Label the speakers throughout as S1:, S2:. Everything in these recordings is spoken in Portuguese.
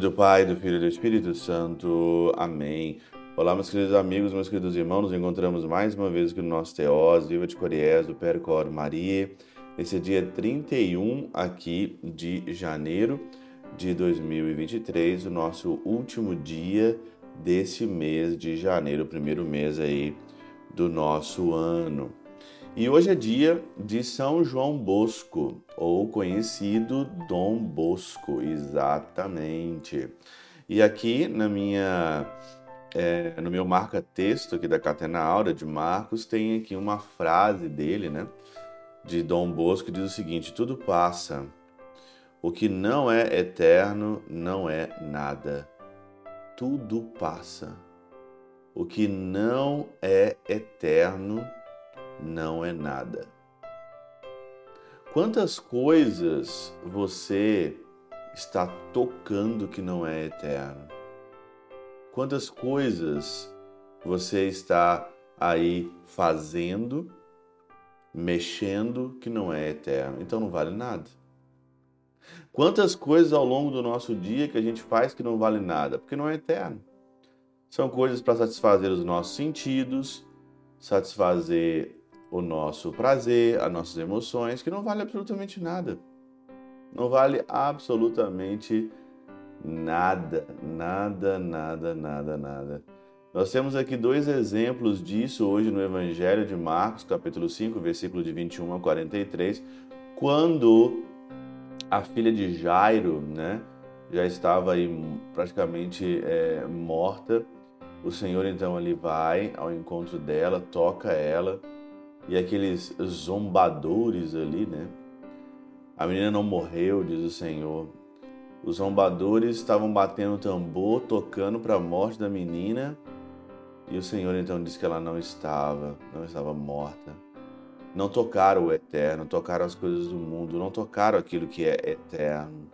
S1: nome do Pai, do Filho e do Espírito Santo. Amém. Olá, meus queridos amigos, meus queridos irmãos, nos encontramos mais uma vez aqui no nosso Teós, Viva de Coriés, do Percor Maria. Esse é dia 31 aqui de janeiro de 2023, o nosso último dia desse mês de janeiro, o primeiro mês aí do nosso ano. E hoje é dia de São João Bosco, ou conhecido Dom Bosco, exatamente. E aqui na minha, é, no meu marca-texto aqui da Catena Aura de Marcos, tem aqui uma frase dele, né? De Dom Bosco, que diz o seguinte: Tudo passa. O que não é eterno não é nada. Tudo passa. O que não é eterno não é nada. Quantas coisas você está tocando que não é eterno? Quantas coisas você está aí fazendo, mexendo que não é eterno? Então não vale nada. Quantas coisas ao longo do nosso dia que a gente faz que não vale nada, porque não é eterno. São coisas para satisfazer os nossos sentidos, satisfazer o nosso prazer, as nossas emoções, que não vale absolutamente nada. Não vale absolutamente nada, nada, nada, nada, nada. Nós temos aqui dois exemplos disso hoje no Evangelho de Marcos, capítulo 5, versículo de 21 a 43, quando a filha de Jairo, né, já estava aí praticamente é, morta. O Senhor então ali vai ao encontro dela, toca ela, e aqueles zombadores ali, né? A menina não morreu, diz o Senhor. Os zombadores estavam batendo tambor, tocando para a morte da menina, e o Senhor então disse que ela não estava, não estava morta. Não tocaram o eterno, tocaram as coisas do mundo, não tocaram aquilo que é eterno.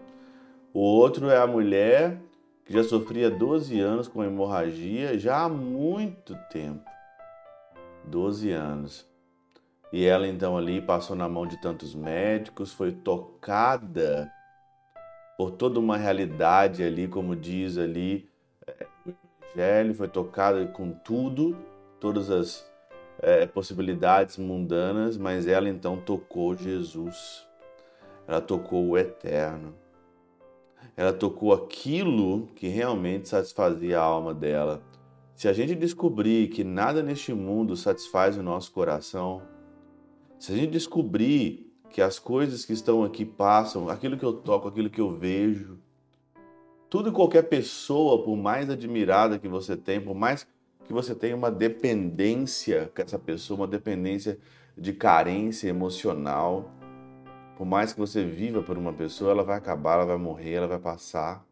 S1: O outro é a mulher que já sofria 12 anos com hemorragia já há muito tempo. 12 anos. E ela então ali passou na mão de tantos médicos, foi tocada por toda uma realidade ali, como diz ali é, o Evangelho, foi tocada com tudo, todas as é, possibilidades mundanas, mas ela então tocou Jesus, ela tocou o Eterno, ela tocou aquilo que realmente satisfazia a alma dela. Se a gente descobrir que nada neste mundo satisfaz o nosso coração, se a gente descobrir que as coisas que estão aqui passam, aquilo que eu toco, aquilo que eu vejo, tudo e qualquer pessoa, por mais admirada que você tem, por mais que você tenha uma dependência com essa pessoa, uma dependência de carência emocional, por mais que você viva por uma pessoa, ela vai acabar, ela vai morrer, ela vai passar.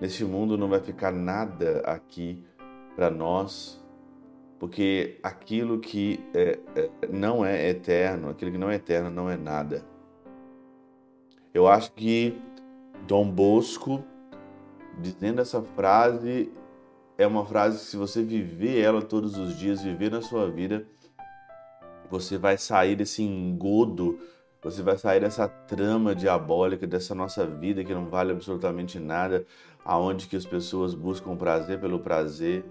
S1: Neste mundo não vai ficar nada aqui para nós porque aquilo que é, é, não é eterno, aquilo que não é eterno não é nada. Eu acho que Dom Bosco, dizendo essa frase, é uma frase que se você viver ela todos os dias, viver na sua vida, você vai sair desse engodo, você vai sair dessa trama diabólica dessa nossa vida que não vale absolutamente nada, aonde que as pessoas buscam prazer pelo prazer,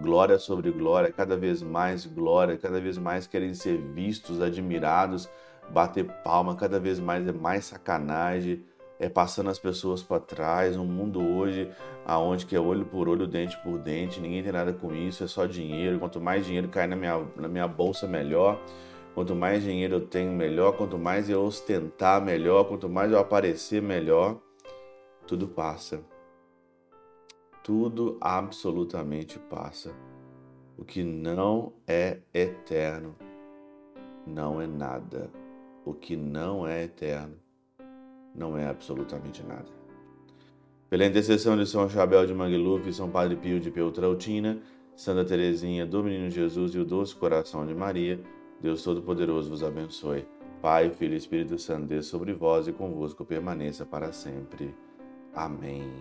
S1: glória sobre glória, cada vez mais glória, cada vez mais querem ser vistos, admirados, bater palma, cada vez mais é mais sacanagem, é passando as pessoas para trás, um mundo hoje aonde que é olho por olho, dente por dente, ninguém tem nada com isso, é só dinheiro, quanto mais dinheiro cai na minha, na minha bolsa, melhor. Quanto mais dinheiro eu tenho, melhor. Quanto mais eu ostentar, melhor. Quanto mais eu aparecer, melhor. Tudo passa tudo absolutamente passa. O que não é eterno não é nada. O que não é eterno não é absolutamente nada. Pela intercessão de São Chabel de Mangluf, São Padre Pio de Peltrautina, Santa Teresinha do Menino Jesus e o Doce Coração de Maria, Deus Todo-Poderoso vos abençoe. Pai, Filho e Espírito Santo, Deus sobre vós e convosco permaneça para sempre. Amém.